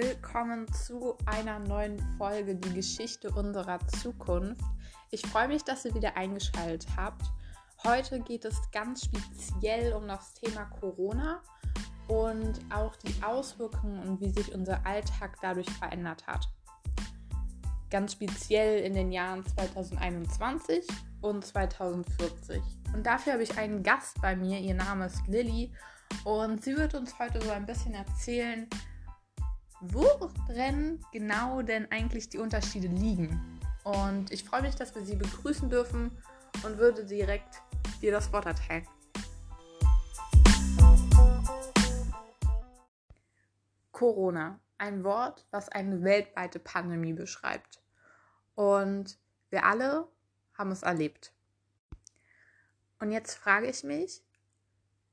willkommen zu einer neuen Folge Die Geschichte unserer Zukunft. Ich freue mich, dass ihr wieder eingeschaltet habt. Heute geht es ganz speziell um das Thema Corona und auch die Auswirkungen und wie sich unser Alltag dadurch verändert hat. Ganz speziell in den Jahren 2021 und 2040. Und dafür habe ich einen Gast bei mir. Ihr Name ist Lilly und sie wird uns heute so ein bisschen erzählen, worin genau denn eigentlich die Unterschiede liegen. Und ich freue mich, dass wir sie begrüßen dürfen und würde direkt dir das Wort erteilen. Corona, ein Wort, was eine weltweite Pandemie beschreibt. Und wir alle haben es erlebt. Und jetzt frage ich mich,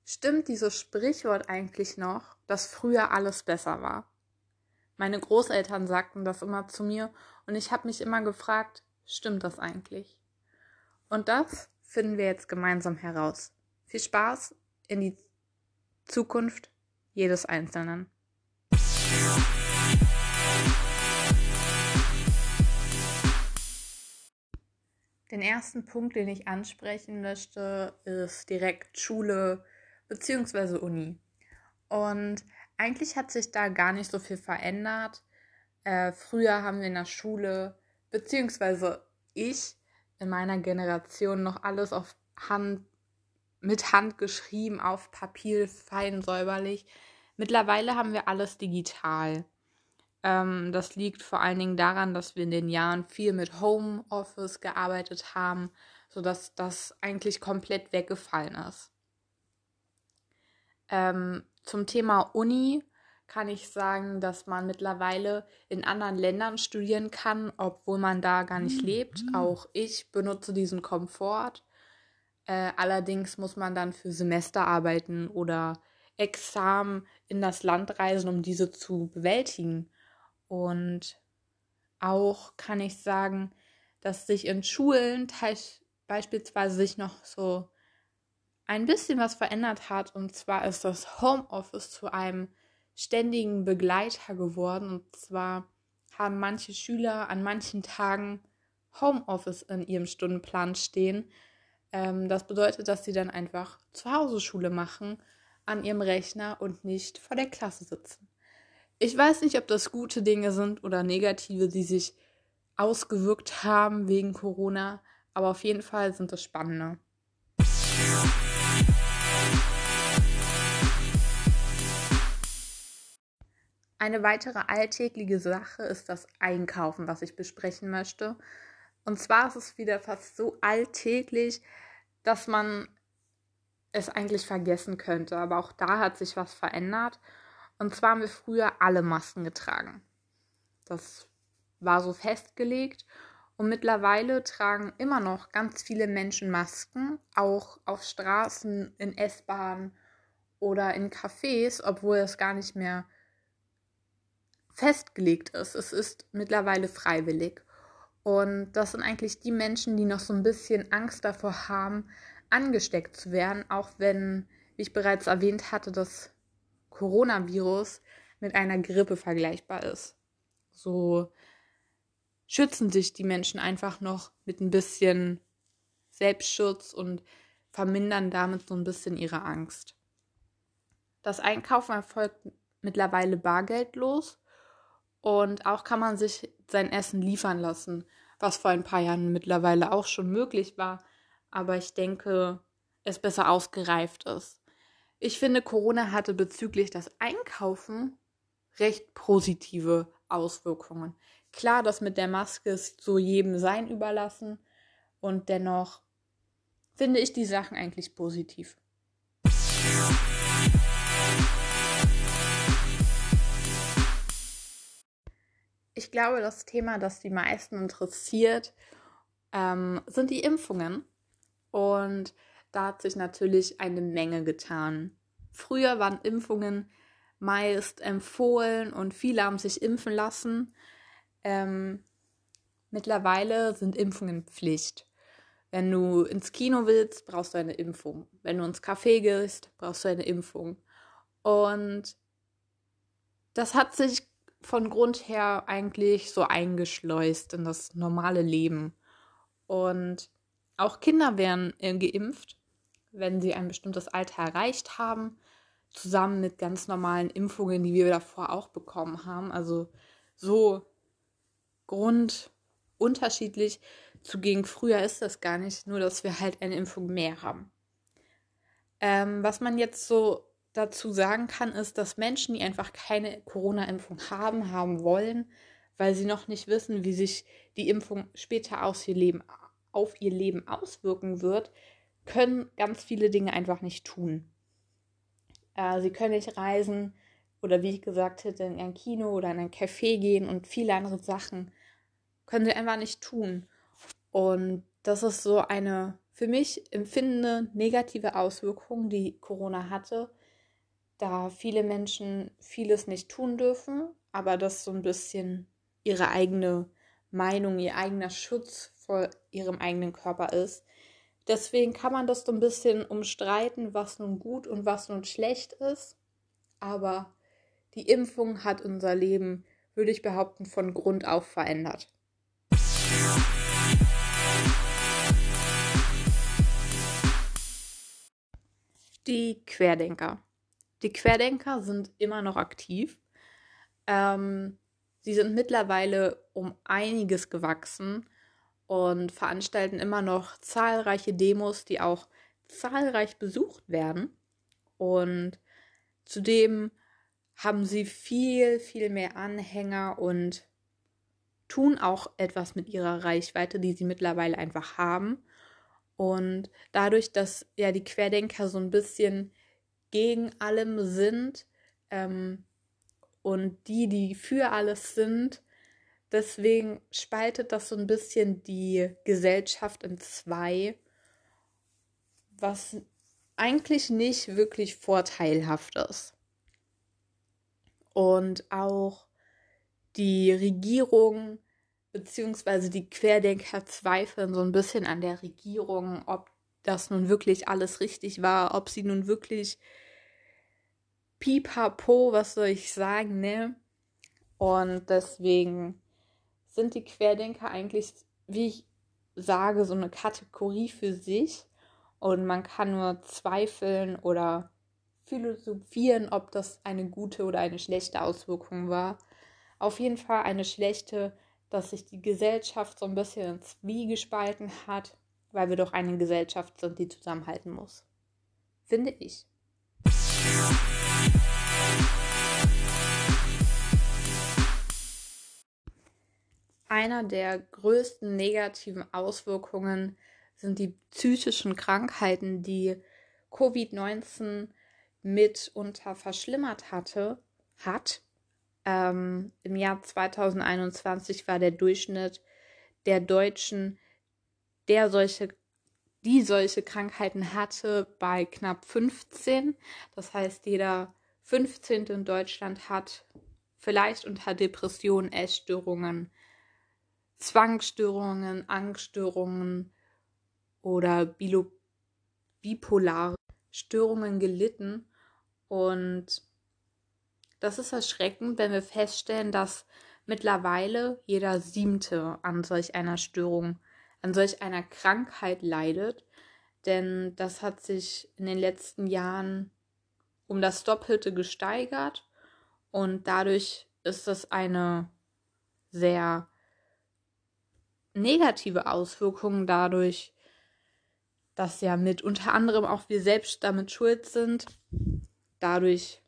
stimmt dieses Sprichwort eigentlich noch, dass früher alles besser war? Meine Großeltern sagten das immer zu mir und ich habe mich immer gefragt, stimmt das eigentlich? Und das finden wir jetzt gemeinsam heraus. Viel Spaß in die Zukunft jedes Einzelnen. Den ersten Punkt, den ich ansprechen möchte, ist direkt Schule bzw. Uni. Und eigentlich hat sich da gar nicht so viel verändert. Äh, früher haben wir in der Schule, beziehungsweise ich in meiner Generation noch alles auf Hand, mit Hand geschrieben, auf Papier, fein säuberlich. Mittlerweile haben wir alles digital. Ähm, das liegt vor allen Dingen daran, dass wir in den Jahren viel mit Homeoffice gearbeitet haben, sodass das eigentlich komplett weggefallen ist. Ähm, zum Thema Uni kann ich sagen, dass man mittlerweile in anderen Ländern studieren kann, obwohl man da gar nicht mhm. lebt. Auch ich benutze diesen Komfort. Äh, allerdings muss man dann für Semester arbeiten oder Examen in das Land reisen, um diese zu bewältigen. Und auch kann ich sagen, dass sich in Schulen beispielsweise sich noch so ein bisschen was verändert hat. Und zwar ist das Homeoffice zu einem ständigen Begleiter geworden. Und zwar haben manche Schüler an manchen Tagen Homeoffice in ihrem Stundenplan stehen. Ähm, das bedeutet, dass sie dann einfach zu Hause Schule machen an ihrem Rechner und nicht vor der Klasse sitzen. Ich weiß nicht, ob das gute Dinge sind oder negative, die sich ausgewirkt haben wegen Corona, aber auf jeden Fall sind das spannende. Eine weitere alltägliche Sache ist das Einkaufen, was ich besprechen möchte. Und zwar ist es wieder fast so alltäglich, dass man es eigentlich vergessen könnte. Aber auch da hat sich was verändert. Und zwar haben wir früher alle Masken getragen. Das war so festgelegt. Und mittlerweile tragen immer noch ganz viele Menschen Masken, auch auf Straßen, in S-Bahnen oder in Cafés, obwohl es gar nicht mehr festgelegt ist. Es ist mittlerweile freiwillig. Und das sind eigentlich die Menschen, die noch so ein bisschen Angst davor haben, angesteckt zu werden, auch wenn, wie ich bereits erwähnt hatte, das Coronavirus mit einer Grippe vergleichbar ist. So schützen sich die Menschen einfach noch mit ein bisschen Selbstschutz und vermindern damit so ein bisschen ihre Angst. Das Einkaufen erfolgt mittlerweile bargeldlos und auch kann man sich sein Essen liefern lassen, was vor ein paar Jahren mittlerweile auch schon möglich war. Aber ich denke, es besser ausgereift ist. Ich finde, Corona hatte bezüglich das Einkaufen recht positive Auswirkungen. Klar, das mit der Maske ist so jedem sein überlassen und dennoch finde ich die Sachen eigentlich positiv. Ich glaube, das Thema, das die meisten interessiert, ähm, sind die Impfungen. Und da hat sich natürlich eine Menge getan. Früher waren Impfungen meist empfohlen und viele haben sich impfen lassen. Ähm, mittlerweile sind Impfungen Pflicht. Wenn du ins Kino willst, brauchst du eine Impfung. Wenn du ins Café gehst, brauchst du eine Impfung. Und das hat sich von Grund her eigentlich so eingeschleust in das normale Leben. Und auch Kinder werden äh, geimpft, wenn sie ein bestimmtes Alter erreicht haben, zusammen mit ganz normalen Impfungen, die wir davor auch bekommen haben. Also so grundunterschiedlich zu gegen früher ist das gar nicht, nur dass wir halt eine Impfung mehr haben. Ähm, was man jetzt so dazu sagen kann, ist, dass Menschen, die einfach keine Corona-Impfung haben, haben wollen, weil sie noch nicht wissen, wie sich die Impfung später aus ihr Leben, auf ihr Leben auswirken wird, können ganz viele Dinge einfach nicht tun. Äh, sie können nicht reisen oder wie ich gesagt hätte, in ein Kino oder in ein Café gehen und viele andere Sachen können sie einfach nicht tun. Und das ist so eine für mich empfindende negative Auswirkung, die Corona hatte, da viele Menschen vieles nicht tun dürfen, aber das so ein bisschen ihre eigene Meinung, ihr eigener Schutz vor ihrem eigenen Körper ist. Deswegen kann man das so ein bisschen umstreiten, was nun gut und was nun schlecht ist. Aber die Impfung hat unser Leben, würde ich behaupten, von Grund auf verändert. Die Querdenker. Die Querdenker sind immer noch aktiv. Ähm, sie sind mittlerweile um einiges gewachsen und veranstalten immer noch zahlreiche Demos, die auch zahlreich besucht werden. Und zudem haben sie viel, viel mehr Anhänger und tun auch etwas mit ihrer Reichweite, die sie mittlerweile einfach haben. Und dadurch, dass ja die Querdenker so ein bisschen gegen allem sind ähm, und die, die für alles sind. Deswegen spaltet das so ein bisschen die Gesellschaft in zwei, was eigentlich nicht wirklich vorteilhaft ist. Und auch die Regierung bzw. die Querdenker zweifeln so ein bisschen an der Regierung, ob das nun wirklich alles richtig war, ob sie nun wirklich pipapo, was soll ich sagen, ne? Und deswegen sind die Querdenker eigentlich, wie ich sage, so eine Kategorie für sich. Und man kann nur zweifeln oder philosophieren, ob das eine gute oder eine schlechte Auswirkung war. Auf jeden Fall eine schlechte, dass sich die Gesellschaft so ein bisschen ins Wie gespalten hat, weil wir doch eine Gesellschaft sind, die zusammenhalten muss. Finde ich. Einer der größten negativen Auswirkungen sind die psychischen Krankheiten, die Covid-19 mitunter verschlimmert hatte, hat. Ähm, Im Jahr 2021 war der Durchschnitt der Deutschen, der solche, die solche Krankheiten hatte, bei knapp 15. Das heißt, jeder 15. in Deutschland hat vielleicht unter Depressionen, Essstörungen, Zwangsstörungen, Angststörungen oder Bilo bipolare Störungen gelitten. Und das ist erschreckend, wenn wir feststellen, dass mittlerweile jeder Siebte an solch einer Störung, an solch einer Krankheit leidet. Denn das hat sich in den letzten Jahren um das Doppelte gesteigert. Und dadurch ist das eine sehr negative Auswirkungen dadurch, dass ja mit unter anderem auch wir selbst damit schuld sind, dadurch,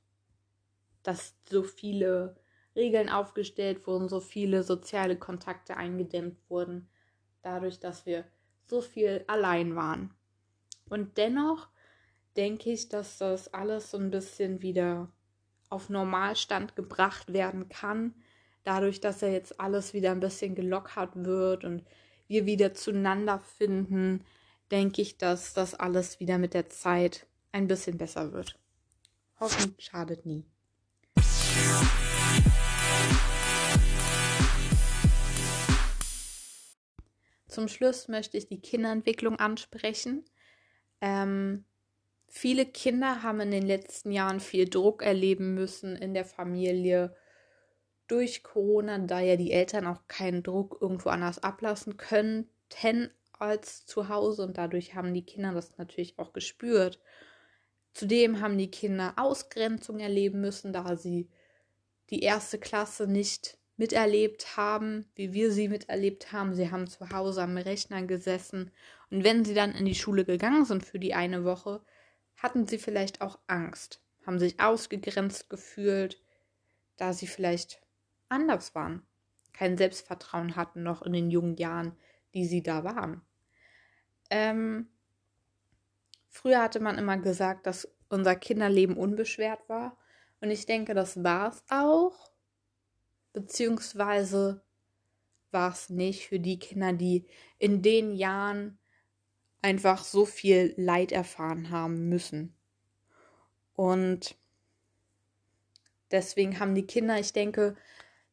dass so viele Regeln aufgestellt wurden, so viele soziale Kontakte eingedämmt wurden, dadurch, dass wir so viel allein waren. Und dennoch denke ich, dass das alles so ein bisschen wieder auf Normalstand gebracht werden kann, dadurch, dass er jetzt alles wieder ein bisschen gelockert wird und wir wieder zueinander finden, denke ich, dass das alles wieder mit der Zeit ein bisschen besser wird. Hoffen schadet nie. Zum Schluss möchte ich die Kinderentwicklung ansprechen. Ähm, viele Kinder haben in den letzten Jahren viel Druck erleben müssen in der Familie durch Corona, da ja die Eltern auch keinen Druck irgendwo anders ablassen könnten als zu Hause und dadurch haben die Kinder das natürlich auch gespürt. Zudem haben die Kinder Ausgrenzung erleben müssen, da sie die erste Klasse nicht miterlebt haben, wie wir sie miterlebt haben. Sie haben zu Hause am Rechner gesessen und wenn sie dann in die Schule gegangen sind für die eine Woche, hatten sie vielleicht auch Angst, haben sich ausgegrenzt gefühlt, da sie vielleicht anders waren, kein Selbstvertrauen hatten noch in den jungen Jahren, die sie da waren. Ähm, früher hatte man immer gesagt, dass unser Kinderleben unbeschwert war. Und ich denke, das war es auch. Beziehungsweise war es nicht für die Kinder, die in den Jahren einfach so viel Leid erfahren haben müssen. Und deswegen haben die Kinder, ich denke,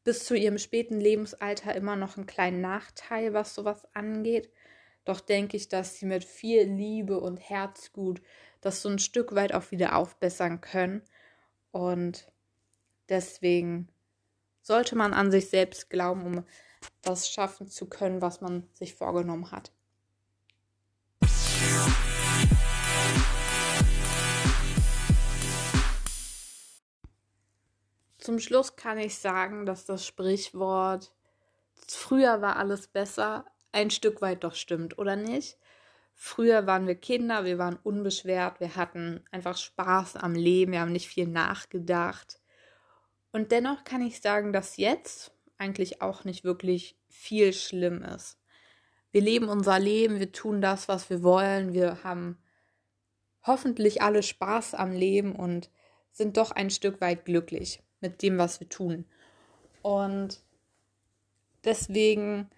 bis zu ihrem späten Lebensalter immer noch einen kleinen Nachteil, was sowas angeht. Doch denke ich, dass sie mit viel Liebe und Herzgut das so ein Stück weit auch wieder aufbessern können. Und deswegen sollte man an sich selbst glauben, um das schaffen zu können, was man sich vorgenommen hat. Zum Schluss kann ich sagen, dass das Sprichwort früher war alles besser ein Stück weit doch stimmt, oder nicht? Früher waren wir Kinder, wir waren unbeschwert, wir hatten einfach Spaß am Leben, wir haben nicht viel nachgedacht. Und dennoch kann ich sagen, dass jetzt eigentlich auch nicht wirklich viel schlimm ist. Wir leben unser Leben, wir tun das, was wir wollen, wir haben hoffentlich alle Spaß am Leben und sind doch ein Stück weit glücklich mit dem, was wir tun. Und deswegen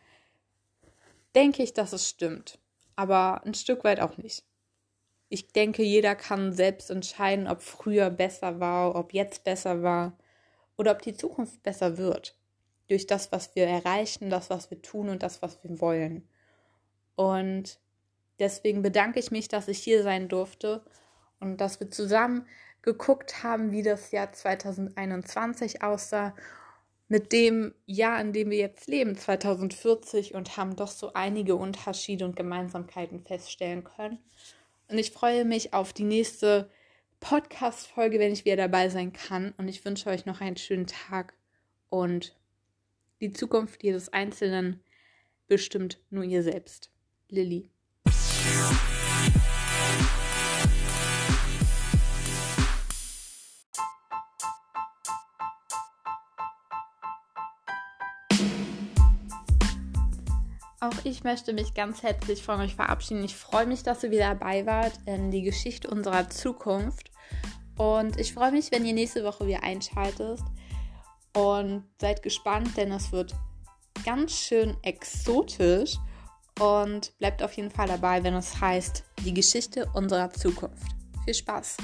denke ich, dass es stimmt, aber ein Stück weit auch nicht. Ich denke, jeder kann selbst entscheiden, ob früher besser war, ob jetzt besser war oder ob die Zukunft besser wird. Durch das, was wir erreichen, das, was wir tun und das, was wir wollen. Und deswegen bedanke ich mich, dass ich hier sein durfte und dass wir zusammen geguckt haben, wie das Jahr 2021 aussah, mit dem Jahr, in dem wir jetzt leben, 2040, und haben doch so einige Unterschiede und Gemeinsamkeiten feststellen können. Und ich freue mich auf die nächste Podcast-Folge, wenn ich wieder dabei sein kann. Und ich wünsche euch noch einen schönen Tag und die Zukunft jedes Einzelnen bestimmt nur ihr selbst. Lilly. Auch ich möchte mich ganz herzlich von euch verabschieden. Ich freue mich, dass ihr wieder dabei wart in die Geschichte unserer Zukunft. Und ich freue mich, wenn ihr nächste Woche wieder einschaltet. Und seid gespannt, denn es wird ganz schön exotisch. Und bleibt auf jeden Fall dabei, wenn es heißt, die Geschichte unserer Zukunft. Viel Spaß!